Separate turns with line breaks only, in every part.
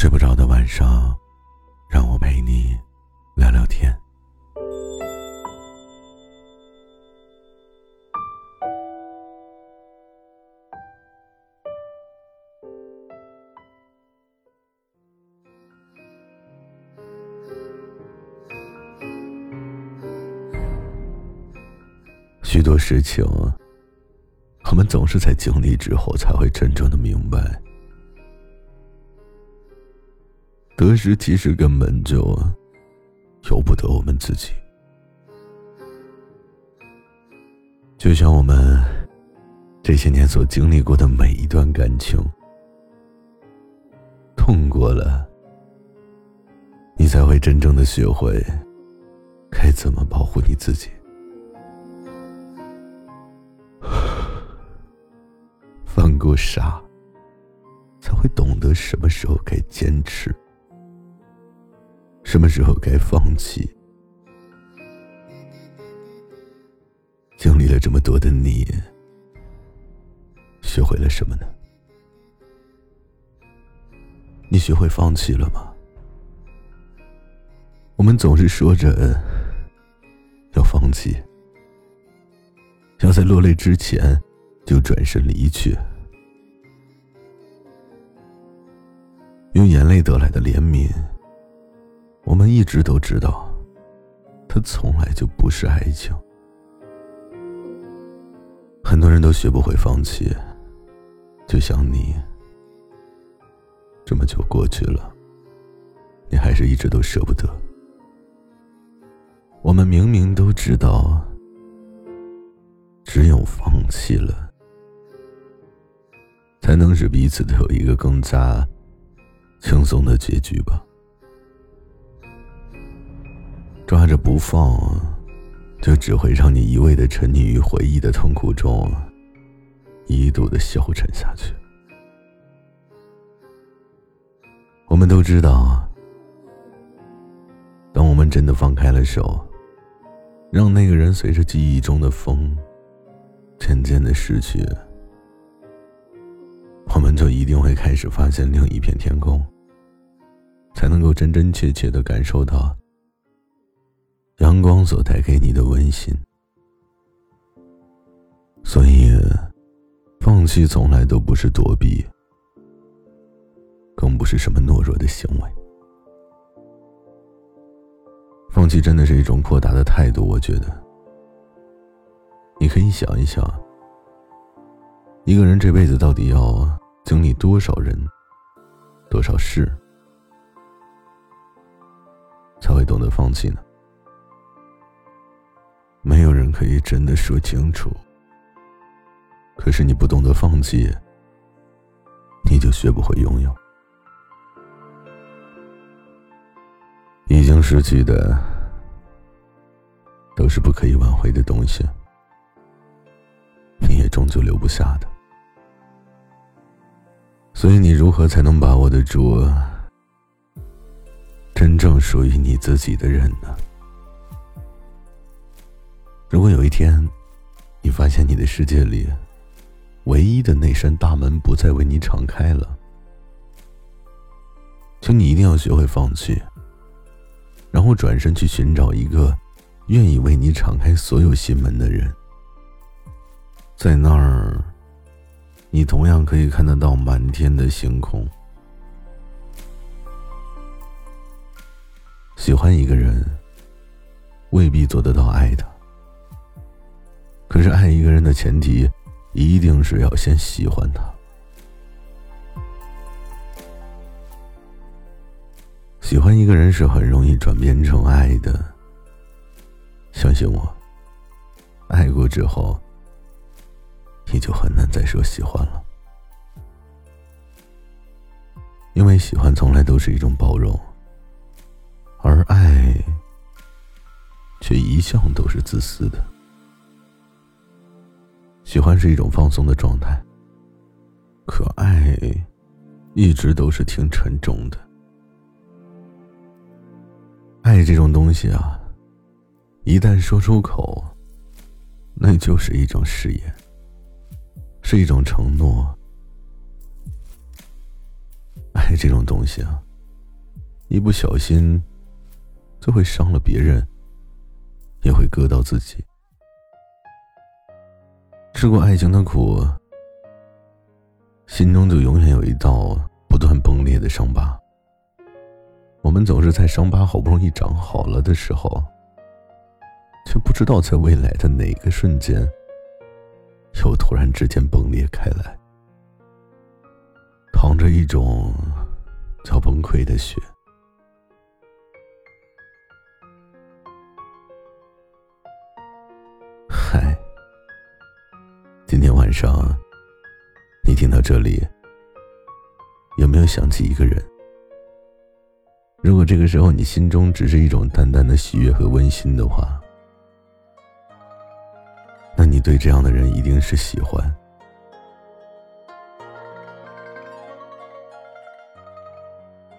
睡不着的晚上，让我陪你聊聊天。许多事情，我们总是在经历之后才会真正的明白。得失其实根本就由不得我们自己，就像我们这些年所经历过的每一段感情，痛过了，你才会真正的学会该怎么保护你自己。放过傻，才会懂得什么时候该坚持。什么时候该放弃？经历了这么多的你，学会了什么呢？你学会放弃了吗？我们总是说着要放弃，要在落泪之前就转身离去，用眼泪得来的怜悯。我们一直都知道，它从来就不是爱情。很多人都学不会放弃，就像你，这么久过去了，你还是一直都舍不得。我们明明都知道，只有放弃了，才能使彼此都有一个更加轻松的结局吧。抓着不放，就只会让你一味的沉溺于回忆的痛苦中，一度的消沉下去。我们都知道，当我们真的放开了手，让那个人随着记忆中的风，渐渐的逝去，我们就一定会开始发现另一片天空，才能够真真切切的感受到。阳光所带给你的温馨，所以放弃从来都不是躲避，更不是什么懦弱的行为。放弃真的是一种豁达的态度，我觉得。你可以想一想，一个人这辈子到底要经历多少人、多少事，才会懂得放弃呢？没有人可以真的说清楚。可是你不懂得放弃，你就学不会拥有。已经失去的，都是不可以挽回的东西，你也终究留不下的。所以，你如何才能把握得住真正属于你自己的人呢？如果有一天，你发现你的世界里，唯一的那扇大门不再为你敞开了，请你一定要学会放弃，然后转身去寻找一个愿意为你敞开所有心门的人。在那儿，你同样可以看得到满天的星空。喜欢一个人，未必做得到爱他。可是爱一个人的前提，一定是要先喜欢他。喜欢一个人是很容易转变成爱的，相信我。爱过之后，你就很难再说喜欢了。因为喜欢从来都是一种包容，而爱却一向都是自私的。喜欢是一种放松的状态，可爱一直都是挺沉重的。爱这种东西啊，一旦说出口，那就是一种誓言，是一种承诺。爱这种东西啊，一不小心就会伤了别人，也会割到自己。吃过爱情的苦，心中就永远有一道不断崩裂的伤疤。我们总是在伤疤好不容易长好了的时候，却不知道在未来的哪个瞬间，又突然之间崩裂开来，淌着一种叫崩溃的血。听到这里，有没有想起一个人？如果这个时候你心中只是一种淡淡的喜悦和温馨的话，那你对这样的人一定是喜欢。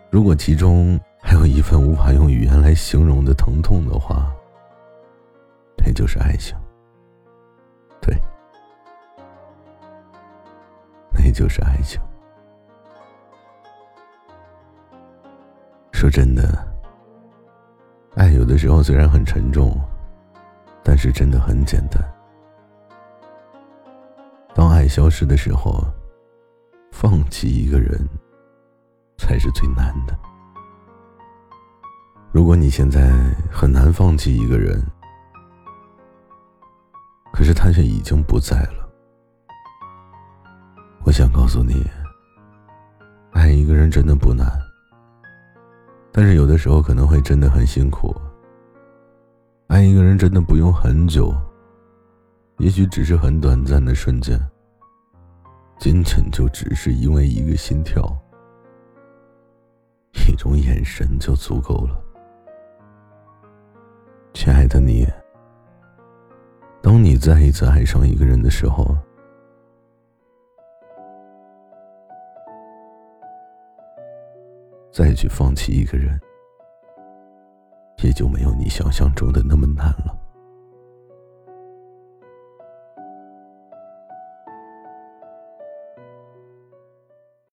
如果其中还有一份无法用语言来形容的疼痛的话，那就是爱情。就是爱情。说真的，爱有的时候虽然很沉重，但是真的很简单。当爱消失的时候，放弃一个人才是最难的。如果你现在很难放弃一个人，可是他却已经不在了，我想告诉你，爱一个人真的不难。但是有的时候可能会真的很辛苦。爱一个人真的不用很久，也许只是很短暂的瞬间，仅仅就只是因为一个心跳，一种眼神就足够了。亲爱的你，当你再一次爱上一个人的时候。再去放弃一个人，也就没有你想象中的那么难了。